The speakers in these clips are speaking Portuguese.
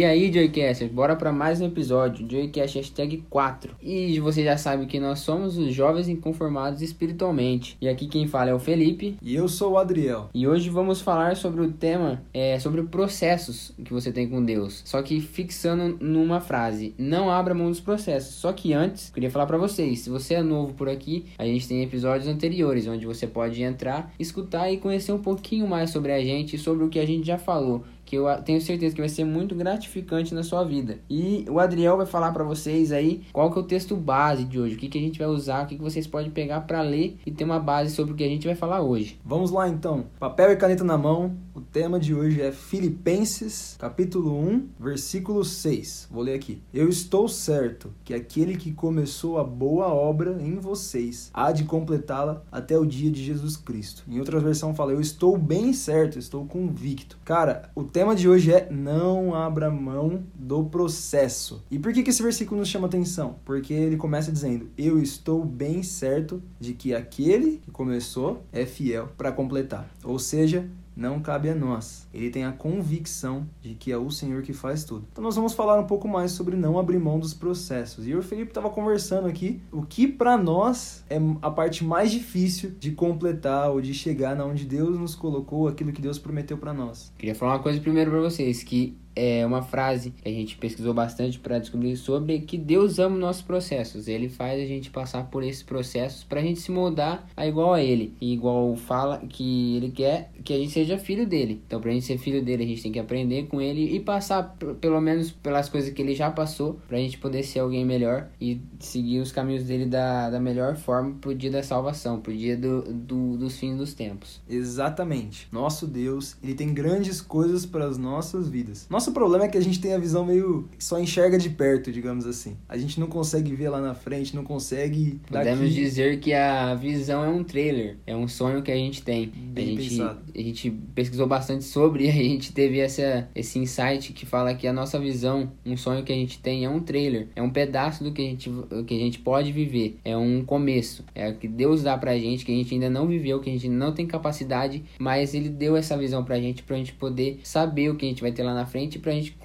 E aí, Joycasters, bora para mais um episódio, Joycast hashtag 4. E você já sabe que nós somos os jovens inconformados espiritualmente. E aqui quem fala é o Felipe. E eu sou o Adriel. E hoje vamos falar sobre o tema, é, sobre processos que você tem com Deus. Só que fixando numa frase, não abra mão dos processos. Só que antes, queria falar para vocês, se você é novo por aqui, a gente tem episódios anteriores, onde você pode entrar, escutar e conhecer um pouquinho mais sobre a gente e sobre o que a gente já falou que eu tenho certeza que vai ser muito gratificante na sua vida. E o Adriel vai falar para vocês aí qual que é o texto base de hoje, o que, que a gente vai usar, o que, que vocês podem pegar para ler e ter uma base sobre o que a gente vai falar hoje. Vamos lá então, papel e caneta na mão. O tema de hoje é Filipenses, capítulo 1, versículo 6. Vou ler aqui. Eu estou certo que aquele que começou a boa obra em vocês há de completá-la até o dia de Jesus Cristo. Em outra versão fala: Eu estou bem certo, estou convicto. Cara, o tema de hoje é não abra mão do processo. E por que, que esse versículo nos chama atenção? Porque ele começa dizendo: Eu estou bem certo de que aquele que começou é fiel para completar. Ou seja, não cabe a nós. Ele tem a convicção de que é o Senhor que faz tudo. Então nós vamos falar um pouco mais sobre não abrir mão dos processos. E o Felipe estava conversando aqui o que para nós é a parte mais difícil de completar ou de chegar na onde Deus nos colocou, aquilo que Deus prometeu para nós. Queria falar uma coisa primeiro para vocês que é uma frase que a gente pesquisou bastante para descobrir sobre que Deus ama nossos processos. Ele faz a gente passar por esses processos para a gente se moldar a igual a Ele. E igual fala que Ele quer que a gente seja filho dele. Então, para a gente ser filho dele, a gente tem que aprender com Ele e passar pelo menos pelas coisas que Ele já passou para a gente poder ser alguém melhor e seguir os caminhos dele da, da melhor forma pro dia da salvação, pro dia do, do, dos fins dos tempos. Exatamente. Nosso Deus, Ele tem grandes coisas para as nossas vidas. Nosso problema é que a gente tem a visão meio só enxerga de perto, digamos assim. A gente não consegue ver lá na frente, não consegue. Podemos daqui... dizer que a visão é um trailer, é um sonho que a gente tem. Bem a gente, pensado. a gente pesquisou bastante sobre e a gente teve essa, esse insight que fala que a nossa visão, um sonho que a gente tem é um trailer, é um pedaço do que a gente, que a gente pode viver, é um começo, é o que Deus dá pra gente, que a gente ainda não viveu, que a gente não tem capacidade, mas Ele deu essa visão pra gente, pra gente poder saber o que a gente vai ter lá na frente para a gente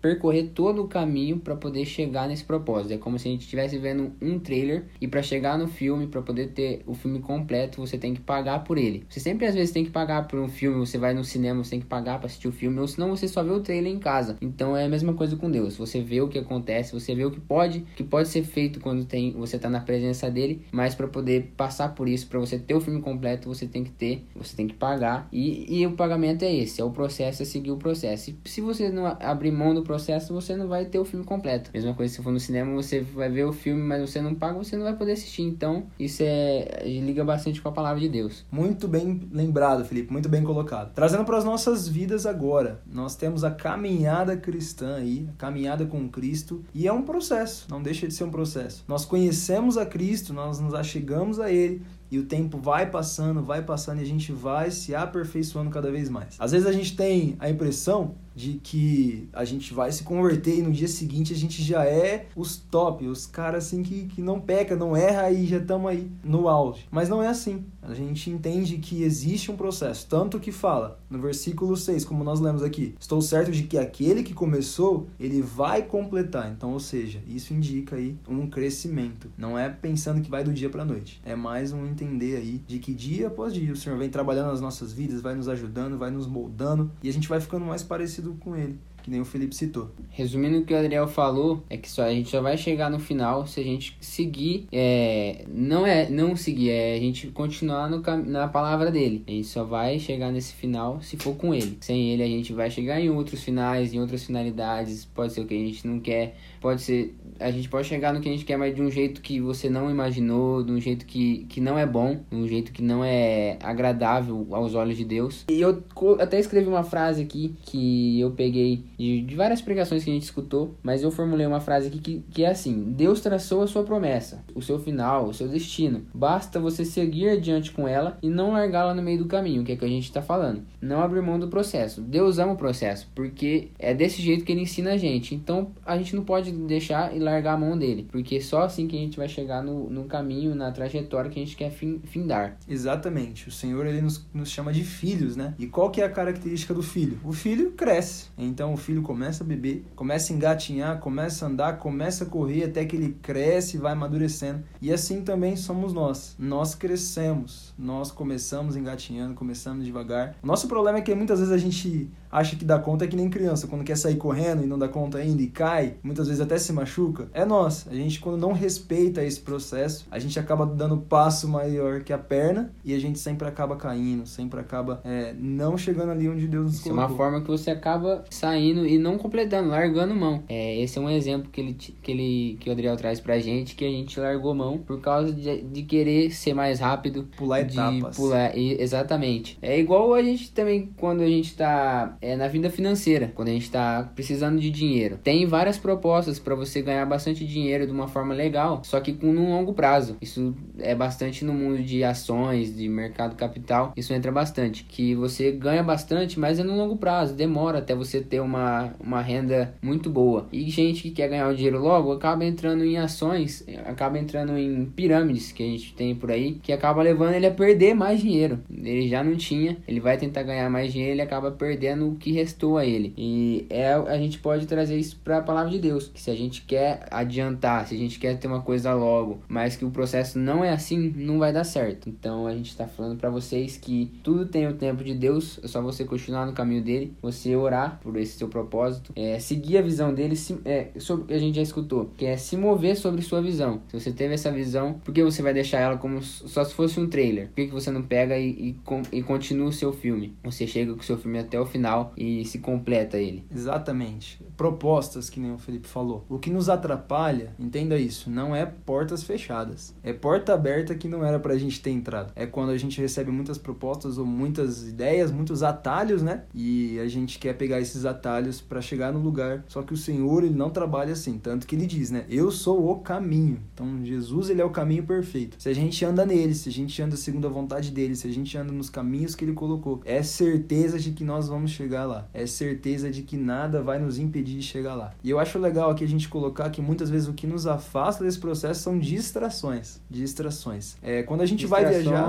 percorrer todo o caminho para poder chegar nesse propósito. É como se a gente estivesse vendo um trailer e para chegar no filme, para poder ter o filme completo, você tem que pagar por ele. Você sempre às vezes tem que pagar por um filme, você vai no cinema, você tem que pagar para assistir o filme, ou senão você só vê o trailer em casa. Então é a mesma coisa com Deus. Você vê o que acontece, você vê o que pode, que pode ser feito quando tem você está na presença dele, mas para poder passar por isso, para você ter o filme completo, você tem que ter, você tem que pagar. E, e o pagamento é esse, é o processo, é seguir o processo. E se você não abrir mão do processo, você não vai ter o filme completo. Mesma coisa se for no cinema, você vai ver o filme, mas você não paga, você não vai poder assistir. Então, isso é liga bastante com a palavra de Deus. Muito bem lembrado, Felipe, muito bem colocado. Trazendo para as nossas vidas agora, nós temos a caminhada cristã aí, a caminhada com Cristo, e é um processo, não deixa de ser um processo. Nós conhecemos a Cristo, nós nos achegamos a ele, e o tempo vai passando, vai passando e a gente vai se aperfeiçoando cada vez mais. Às vezes a gente tem a impressão de que a gente vai se converter e no dia seguinte a gente já é os top, os caras assim que, que não peca, não erra e já estamos aí no auge. Mas não é assim. A gente entende que existe um processo, tanto que fala no versículo 6, como nós lemos aqui: Estou certo de que aquele que começou, ele vai completar. Então, ou seja, isso indica aí um crescimento. Não é pensando que vai do dia para noite. É mais um entender aí de que dia após dia o Senhor vem trabalhando nas nossas vidas, vai nos ajudando, vai nos moldando e a gente vai ficando mais parecido com ele que nem o Felipe citou. Resumindo o que o Adriel falou, é que só a gente só vai chegar no final se a gente seguir, é, não é não seguir, é a gente continuar no, na palavra dele. A gente só vai chegar nesse final se for com ele. Sem ele a gente vai chegar em outros finais, em outras finalidades, pode ser o que a gente não quer, pode ser a gente pode chegar no que a gente quer, mas de um jeito que você não imaginou, de um jeito que, que não é bom, de um jeito que não é agradável aos olhos de Deus. E eu até escrevi uma frase aqui que eu peguei de, de várias pregações que a gente escutou, mas eu formulei uma frase aqui que, que é assim: Deus traçou a sua promessa, o seu final, o seu destino. Basta você seguir adiante com ela e não largá-la no meio do caminho, que é que a gente está falando. Não abrir mão do processo. Deus ama o processo, porque é desse jeito que ele ensina a gente. Então a gente não pode deixar e largar a mão dele. Porque só assim que a gente vai chegar no, no caminho, na trajetória que a gente quer fim, findar. Exatamente. O Senhor, ele nos, nos chama de filhos, né? E qual que é a característica do filho? O filho cresce. Então o filho começa a beber, começa a engatinhar, começa a andar, começa a correr até que ele cresce e vai amadurecendo. E assim também somos nós. Nós crescemos. Nós começamos engatinhando, começamos devagar. O nosso problema é que muitas vezes a gente acha que dá conta é que nem criança, quando quer sair correndo e não dá conta ainda e cai, muitas vezes até se machuca. É nós. A gente, quando não respeita esse processo, a gente acaba dando passo maior que a perna e a gente sempre acaba caindo, sempre acaba é, não chegando ali onde Deus nos Isso colocou. é uma forma que você acaba saindo e não completando, largando mão. É, esse é um exemplo que ele, que ele que o Adriel traz pra gente, que a gente largou mão por causa de, de querer ser mais rápido. Pular etapas. Pular, exatamente. É igual a gente também, quando a gente tá é, na vida financeira, quando a gente está precisando de dinheiro. Tem várias propostas para você ganhar bastante dinheiro de uma forma legal, só que com um longo prazo. Isso é bastante no mundo de ações, de mercado capital, isso entra bastante. Que você ganha bastante, mas é no longo prazo, demora até você ter uma, uma renda muito boa. E gente que quer ganhar o dinheiro logo acaba entrando em ações, acaba entrando em pirâmides que a gente tem por aí, que acaba levando ele a perder mais dinheiro. Ele já não tinha, ele vai tentar ganhar mais dinheiro, ele acaba perdendo o que restou a ele. E é, a gente pode trazer isso para a palavra de Deus, que se a gente quer adiantar, se a gente quer ter uma coisa logo, mas que o processo não é assim, não vai dar certo. Então a gente está falando para vocês que tudo tem o tempo de Deus, é só você continuar no caminho dele, você orar por esse seu propósito, é, seguir a visão dele, se, é, sobre que a gente já escutou, que é se mover sobre sua visão. Se você teve essa visão, por que você vai deixar ela como só se fosse um trailer? Por que, que você não pega e, e, e continua o seu filme? Você chega com o seu filme até o final e se completa ele. Exatamente. Propostas, que nem o Felipe falou. O que nos atrapalha, entenda isso, não é portas fechadas. É porta aberta que não era pra gente ter entrado. É quando a gente recebe muitas propostas ou muitas ideias, muitos atalhos, né? E a gente quer pegar esses atalhos para chegar no lugar. Só que o Senhor, ele não trabalha assim. Tanto que ele diz, né? Eu sou o caminho. Então, Jesus, ele é o caminho perfeito. Se a gente anda nele, se a gente anda segundo a vontade dele, se a gente anda nos caminhos que ele colocou, é certeza de que nós vamos chegar lá. É certeza de que nada vai nos impedir de chegar lá. E eu acho legal aqui a gente colocar que muitas vezes o que nos afasta desse processo são distrações. Distrações. É, quando a gente vai viajar.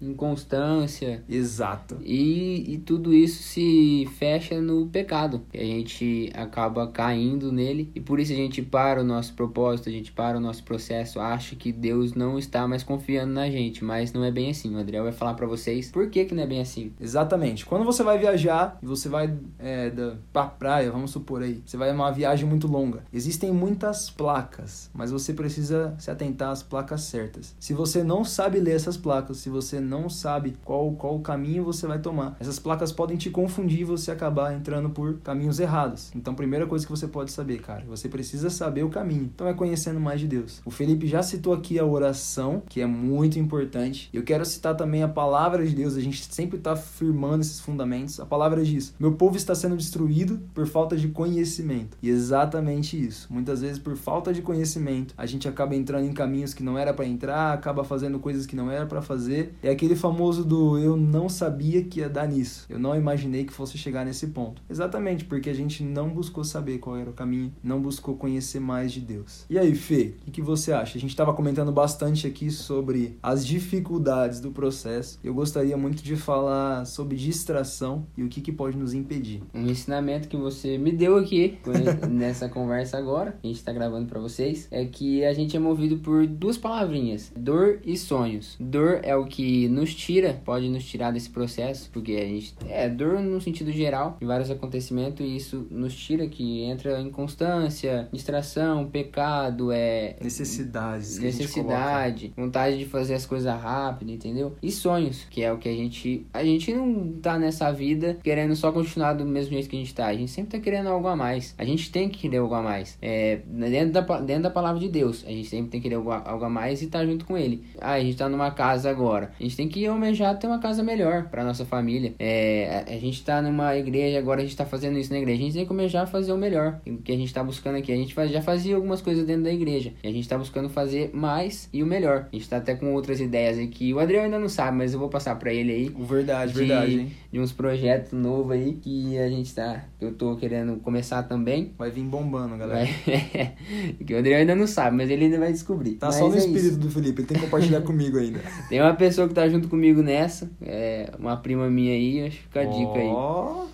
inconstância. Exato. E, e tudo isso se fecha no pecado. E a gente acaba caindo nele. E por isso a gente para o nosso propósito, a gente para o nosso processo, acha que Deus não está mais confiando na gente. Mas não é bem assim. O Adriel vai falar para vocês por que, que não é bem assim. Exatamente. Quando você vai viajar você vai é, da, pra praia, vamos supor aí, você vai uma viagem muito longa. Existem muitas placas, mas você precisa se atentar às placas certas. Se você não sabe ler essas placas, se você não sabe qual, qual caminho você vai tomar, essas placas podem te confundir e você acabar entrando por caminhos errados. Então, primeira coisa que você pode saber, cara, você precisa saber o caminho. Então, é conhecendo mais de Deus. O Felipe já citou aqui a oração, que é muito importante. Eu quero citar também a palavra de Deus. A gente sempre está firmando esses fundamentos. A palavra diz: Meu povo está sendo destruído por falta de conhecimento. E exatamente isso. Muitas vezes, por falta de conhecimento, a gente acaba entrando em caminhos que não era para entrar, acaba fazendo coisas que não era para fazer. É aquele famoso do eu não sabia que ia dar nisso. Eu não imaginei que fosse chegar nesse ponto. Exatamente, porque a gente não buscou saber qual era o caminho, não buscou conhecer mais de Deus. E aí, Fê, o que você acha? A gente estava comentando bastante aqui sobre as dificuldades do processo. Eu gostaria muito de falar sobre distração e o que, que pode nos impedir. Um ensinamento que você me deu aqui nessa conversa agora, a gente está gravando para vocês, é que a gente é movido por duas palavrinhas: dor e sonhos. Dor é o que nos tira, pode nos tirar desse processo, porque a gente é dor no sentido geral de vários acontecimentos e isso nos tira que entra inconstância, distração, pecado, é necessidades, necessidade, vontade de fazer as coisas rápido, entendeu? E sonhos, que é o que a gente a gente não tá nessa vida querendo só continuar do mesmo jeito que a gente tá. A gente sempre tá querendo algo a mais. A gente tem que querer algo a mais. É, dentro, da, dentro da palavra de Deus, a gente sempre tem que querer algo, algo a mais e tá junto com Ele. Ah, a gente tá numa casa agora. A gente tem que almejar ter uma casa melhor para nossa família. É, a, a gente tá numa igreja, agora a gente tá fazendo isso na igreja. A gente tem que almejar fazer o melhor. O que a gente tá buscando aqui. A gente faz, já fazia algumas coisas dentro da igreja. E a gente tá buscando fazer mais e o melhor. A gente tá até com outras ideias aqui. O Adriano ainda não sabe, mas eu vou passar para ele aí. Verdade, de, verdade, hein? De uns projetos novos aí que a gente tá. Eu tô querendo começar também. Vai vir bombando, galera. Vai... que o Adriel ainda não sabe, mas ele ainda vai descobrir. Tá mas só no é espírito isso. do Felipe, ele tem que compartilhar comigo ainda. Tem uma pessoa que tá junto comigo nessa, é uma prima minha aí, acho que fica a dica aí.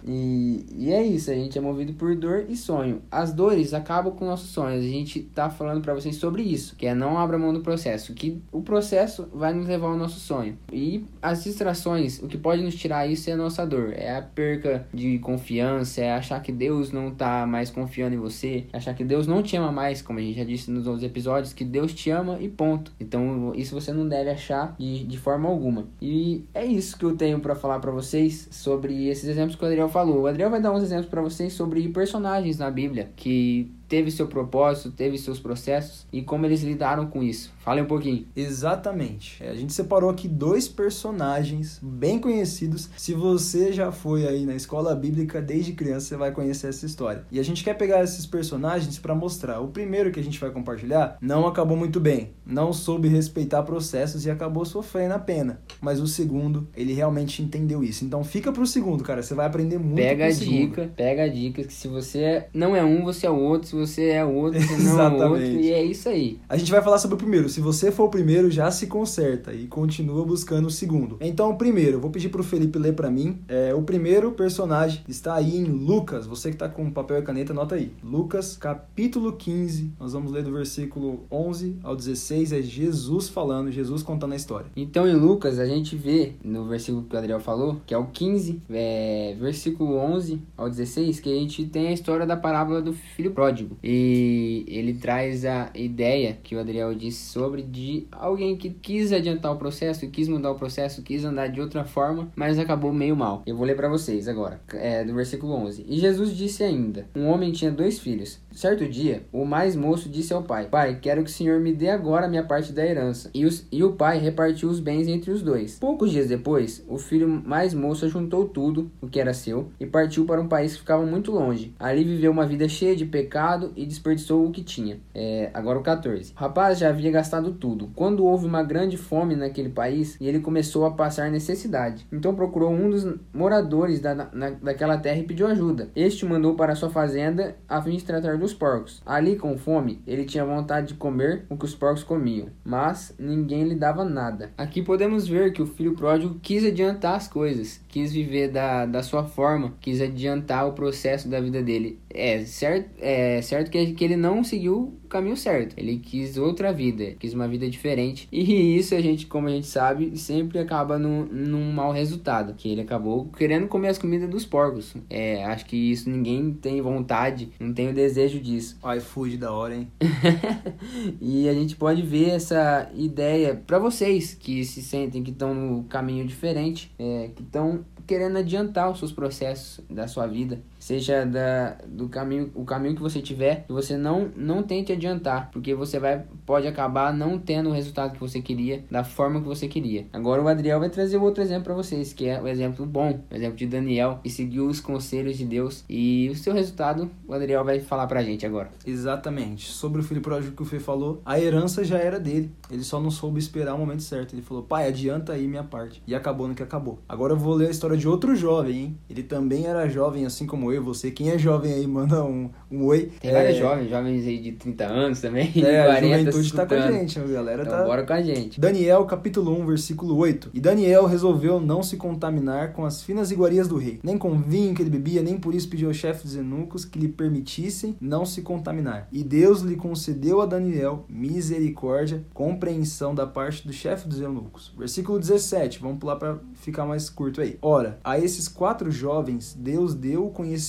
E, e é isso, a gente é movido por dor e sonho. As dores acabam com nossos sonhos. A gente tá falando pra vocês sobre isso, que é não abra mão do processo, que o processo vai nos levar ao nosso sonho. E as distrações, o que pode nos tirar isso é a nossa dor, é a perca de confiança, é achar que Deus não tá mais confiando em você, é achar que Deus não te ama mais, como a gente já disse nos outros episódios, que Deus te ama e ponto. Então, isso você não deve achar de, de forma alguma. E é isso que eu tenho pra falar pra vocês sobre esses exemplos que o Adriel falou. O Adriel vai dar uns exemplos pra vocês sobre personagens na Bíblia que teve seu propósito, teve seus processos e como eles lidaram com isso. Fale um pouquinho. exatamente. É, a gente separou aqui dois personagens bem conhecidos. Se você já foi aí na escola bíblica desde criança, você vai conhecer essa história. E a gente quer pegar esses personagens para mostrar. O primeiro que a gente vai compartilhar não acabou muito bem, não soube respeitar processos e acabou sofrendo a pena. Mas o segundo, ele realmente entendeu isso. Então fica pro segundo, cara. Você vai aprender muito Pega a dica, pega a dica que se você não é um, você é o outro, você é o outro, você não é o outro, Exatamente. e é isso aí. A gente vai falar sobre o primeiro. Se você for o primeiro, já se conserta e continua buscando o segundo. Então, o primeiro, vou pedir pro Felipe ler pra mim. É, o primeiro personagem está aí em Lucas. Você que tá com papel e caneta, anota aí. Lucas, capítulo 15. Nós vamos ler do versículo 11 ao 16. É Jesus falando, Jesus contando a história. Então em Lucas a gente vê no versículo que o Adriel falou, que é o 15, é, versículo 11 ao 16, que a gente tem a história da parábola do filho pródigo. E ele traz a ideia que o Adriel disse sobre de alguém que quis adiantar o processo, quis mudar o processo, quis andar de outra forma, mas acabou meio mal. Eu vou ler para vocês agora, é, do versículo 11. E Jesus disse ainda: Um homem tinha dois filhos. Certo dia, o mais moço disse ao pai: Pai, quero que o senhor me dê agora a minha parte da herança. E, os, e o pai repartiu os bens entre os dois. Poucos dias depois, o filho mais moço juntou tudo, o que era seu, e partiu para um país que ficava muito longe. Ali viveu uma vida cheia de pecado e desperdiçou o que tinha. É, agora o 14. O rapaz já havia gastado tudo. Quando houve uma grande fome naquele país, e ele começou a passar necessidade. Então procurou um dos moradores da, na, daquela terra e pediu ajuda. Este mandou para sua fazenda a fim de tratar dos porcos. Ali, com fome, ele tinha vontade de comer o que os porcos comiam, mas ninguém lhe dava nada. Aqui podemos ver que o filho pródigo quis adiantar as coisas, quis viver da, da sua forma, quis adiantar o processo da vida dele. É certo, é certo que, que ele não seguiu o caminho certo. Ele quis outra vida, quis uma vida diferente. E isso a gente, como a gente sabe, sempre acaba num, num mau resultado. Que ele acabou querendo comer as comidas dos porcos. É, acho que isso ninguém tem vontade, não tem o desejo disso. iFood da hora, hein? e a gente pode ver essa ideia para vocês que se sentem que estão no caminho diferente, é, que estão querendo adiantar os seus processos da sua vida, seja da, do caminho, o caminho que você tiver, você não não tente adiantar, porque você vai pode acabar não tendo o resultado que você queria, da forma que você queria. Agora o Adriel vai trazer outro exemplo para vocês, que é o exemplo bom, o exemplo de Daniel, que seguiu os conselhos de Deus e o seu resultado, o Adriel vai falar pra gente agora. Exatamente. Sobre o filho pródigo que o Fê falou, a herança já era dele. Ele só não soube esperar o momento certo. Ele falou, pai, adianta aí minha parte. E acabou no que acabou. Agora eu vou ler a história de outro jovem, hein? Ele também era jovem, assim como eu você. Quem é jovem aí, manda um, um oi. Tem é, vários jovens, jovens aí de 30 anos também, É, a 40 juventude tá com a gente, a galera Então tá... bora com a gente. Daniel, capítulo 1, versículo 8. E Daniel resolveu não se contaminar com as finas iguarias do rei, nem com vinho que ele bebia, nem por isso pediu ao chefe dos eunucos que lhe permitissem não se contaminar. E Deus lhe concedeu a Daniel misericórdia, compreensão da parte do chefe dos eunucos. Versículo 17, vamos pular para ficar mais curto aí. Ora, a esses quatro jovens Deus deu o conhecimento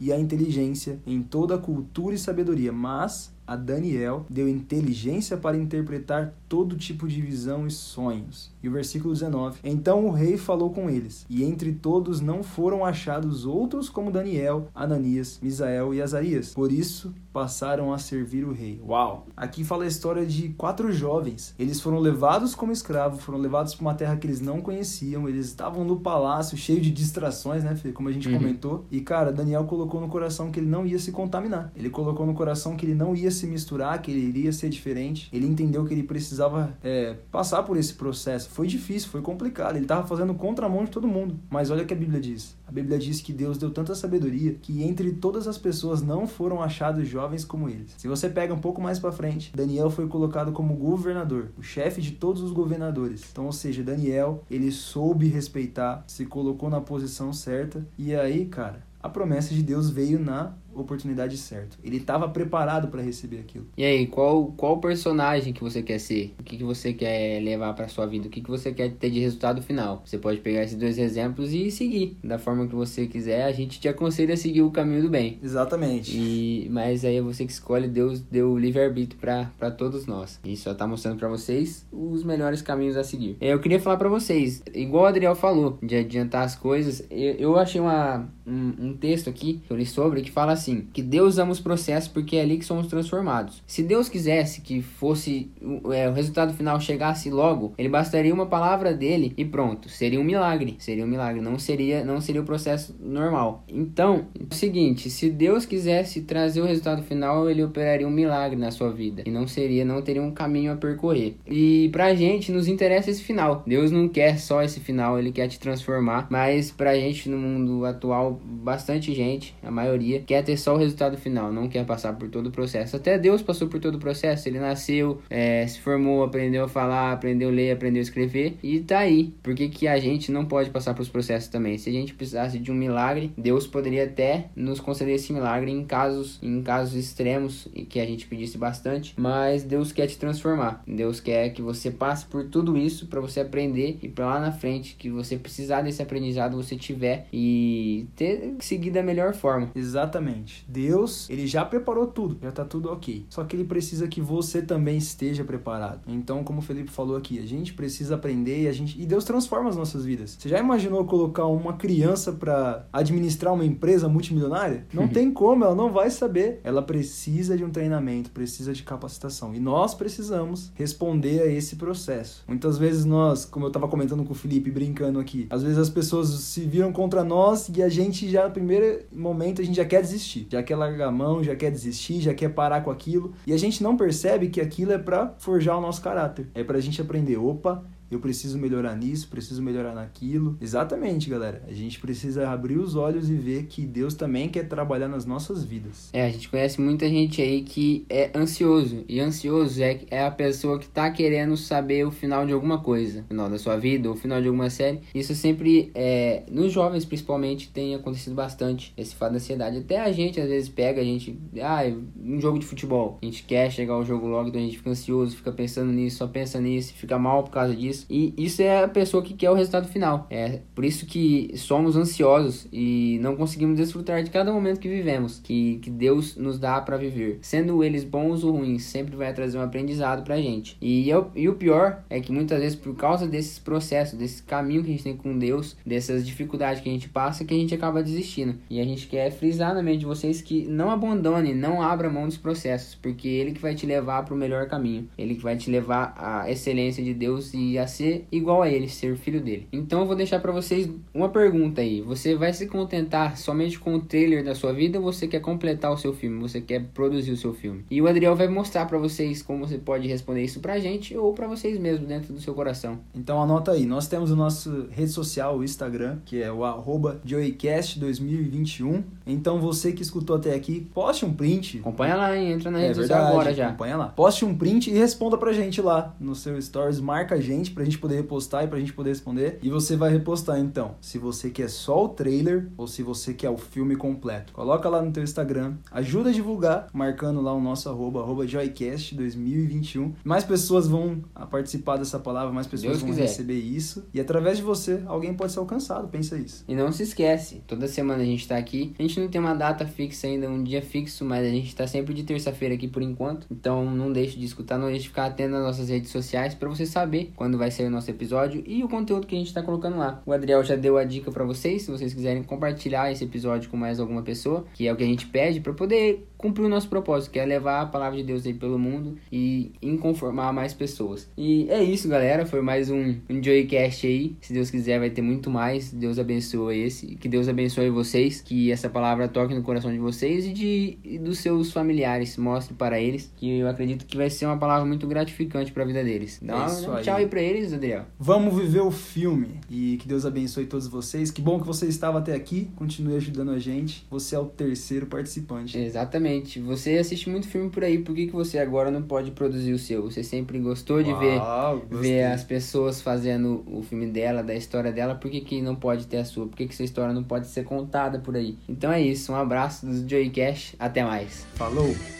e a inteligência em toda a cultura e sabedoria, mas a Daniel deu inteligência para interpretar todo tipo de visão e sonhos. E o versículo 19: Então o rei falou com eles, e entre todos não foram achados outros como Daniel, Ananias, Misael e Azarias. Por isso passaram a servir o rei. Uau! Aqui fala a história de quatro jovens. Eles foram levados como escravos, foram levados para uma terra que eles não conheciam. Eles estavam no palácio, cheio de distrações, né, Fê? Como a gente Uhum. comentou. E cara, Daniel colocou no coração que ele não ia se contaminar. Ele colocou no coração que ele não ia se misturar, que ele iria ser diferente. Ele entendeu que ele precisava é, passar por esse processo. Foi difícil, foi complicado. Ele estava fazendo contramão de todo mundo. Mas olha o que a Bíblia diz. A Bíblia diz que Deus deu tanta sabedoria que entre todas as pessoas não foram achados jovens como eles. Se você pega um pouco mais para frente, Daniel foi colocado como governador, o chefe de todos os governadores. Então, ou seja, Daniel, ele soube respeitar, se colocou na posição certa. E aí, cara, a promessa de Deus veio na oportunidade certa. Ele estava preparado para receber aquilo. E aí, qual qual personagem que você quer ser? O que, que você quer levar para sua vida? O que, que você quer ter de resultado final? Você pode pegar esses dois exemplos e seguir da forma que você quiser. A gente te aconselha a seguir o caminho do bem. Exatamente. E mas aí é você que escolhe. Deus deu livre arbítrio para todos nós. E só tá mostrando para vocês os melhores caminhos a seguir. Eu queria falar para vocês, igual o Adriel falou, de adiantar as coisas. Eu, eu achei uma um, um texto aqui que eu li sobre que fala assim: que Deus ama os processos porque é ali que somos transformados. Se Deus quisesse que fosse é, o resultado final chegasse logo, ele bastaria uma palavra dele e pronto, seria um milagre, seria um milagre, não seria não seria o processo normal. Então, é o seguinte, se Deus quisesse trazer o resultado final, ele operaria um milagre na sua vida e não seria, não teria um caminho a percorrer. E pra gente nos interessa esse final. Deus não quer só esse final, ele quer te transformar, mas pra gente no mundo atual, bastante gente, a maioria quer ter só o resultado final, não quer passar por todo o processo. Até Deus passou por todo o processo, ele nasceu, é, se formou, aprendeu a falar, aprendeu a ler, aprendeu a escrever e tá aí. Por que, que a gente não pode passar por os processos também? Se a gente precisasse de um milagre, Deus poderia até nos conceder esse milagre em casos, em casos extremos e que a gente pedisse bastante, mas Deus quer te transformar. Deus quer que você passe por tudo isso para você aprender e para lá na frente que você precisar desse aprendizado você tiver e ter seguido da melhor forma. Exatamente. Deus, ele já preparou tudo, já tá tudo ok. Só que ele precisa que você também esteja preparado. Então, como o Felipe falou aqui, a gente precisa aprender e a gente e Deus transforma as nossas vidas. Você já imaginou colocar uma criança para administrar uma empresa multimilionária? Não tem como, ela não vai saber. Ela precisa de um treinamento, precisa de capacitação. E nós precisamos responder a esse processo. Muitas vezes nós, como eu tava comentando com o Felipe brincando aqui, às vezes as pessoas se viram contra nós e a gente já no primeiro momento a gente já quer desistir, já quer largar a mão, já quer desistir, já quer parar com aquilo. E a gente não percebe que aquilo é para forjar o nosso caráter. É pra gente aprender, opa, eu preciso melhorar nisso, preciso melhorar naquilo. Exatamente, galera. A gente precisa abrir os olhos e ver que Deus também quer trabalhar nas nossas vidas. É, a gente conhece muita gente aí que é ansioso. E ansioso é, é a pessoa que tá querendo saber o final de alguma coisa. O final da sua vida, ou o final de alguma série. Isso sempre, é, nos jovens principalmente, tem acontecido bastante. Esse fato da ansiedade. Até a gente às vezes pega, a gente. Ah, um jogo de futebol. A gente quer chegar ao jogo logo, então a gente fica ansioso, fica pensando nisso, só pensa nisso, fica mal por causa disso isso. E isso é a pessoa que quer o resultado final. É por isso que somos ansiosos e não conseguimos desfrutar de cada momento que vivemos, que, que Deus nos dá para viver. Sendo eles bons ou ruins, sempre vai trazer um aprendizado pra gente. E, eu, e o pior é que muitas vezes, por causa desses processos, desse caminho que a gente tem com Deus, dessas dificuldades que a gente passa, que a gente acaba desistindo. E a gente quer frisar na mente de vocês que não abandone, não abra mão dos processos, porque Ele que vai te levar para o melhor caminho. Ele que vai te levar à excelência de Deus e a ser igual a ele, ser filho dele. Então eu vou deixar para vocês uma pergunta aí. Você vai se contentar somente com o trailer da sua vida ou você quer completar o seu filme? Você quer produzir o seu filme? E o Adriel vai mostrar para vocês como você pode responder isso pra gente ou para vocês mesmos dentro do seu coração. Então anota aí. Nós temos o nosso rede social, o Instagram, que é o arroba JoyCast2021. Então você que escutou até aqui, poste um print. Acompanha lá, hein? entra na rede é social agora já. Acompanha lá. Poste um print e responda pra gente lá no seu stories. Marca a gente pra gente poder repostar e pra gente poder responder. E você vai repostar então, se você quer só o trailer ou se você quer o filme completo. Coloca lá no teu Instagram, ajuda a divulgar, marcando lá o nosso arroba, arroba joycast2021. Mais pessoas vão participar dessa palavra, mais pessoas Deus vão quiser. receber isso. E através de você, alguém pode ser alcançado, pensa isso. E não se esquece, toda semana a gente tá aqui. A gente não tem uma data fixa ainda, um dia fixo, mas a gente tá sempre de terça-feira aqui por enquanto. Então não deixe de escutar, não deixe de ficar atento nas nossas redes sociais para você saber quando vai ser o nosso episódio e o conteúdo que a gente está colocando lá. O Adriel já deu a dica para vocês, se vocês quiserem compartilhar esse episódio com mais alguma pessoa, que é o que a gente pede para poder cumprir o nosso propósito, que é levar a palavra de Deus aí pelo mundo e inconformar mais pessoas. E é isso, galera. Foi mais um, um Joycast aí. Se Deus quiser, vai ter muito mais. Deus abençoe esse. Que Deus abençoe vocês. Que essa palavra toque no coração de vocês e, de, e dos seus familiares. Mostre para eles. Que eu acredito que vai ser uma palavra muito gratificante para a vida deles. Dá, É um aí. tchau aí pra eles, Adriel. Vamos viver o filme. E que Deus abençoe todos vocês. Que bom que você estava até aqui. Continue ajudando a gente. Você é o terceiro participante. Exatamente. Você assiste muito filme por aí. Por que, que você agora não pode produzir o seu? Você sempre gostou de ver Uau, gostei. ver as pessoas fazendo o filme dela, da história dela, por que, que não pode ter a sua? Por que, que sua história não pode ser contada por aí? Então é isso, um abraço do Joey Cash, até mais. Falou!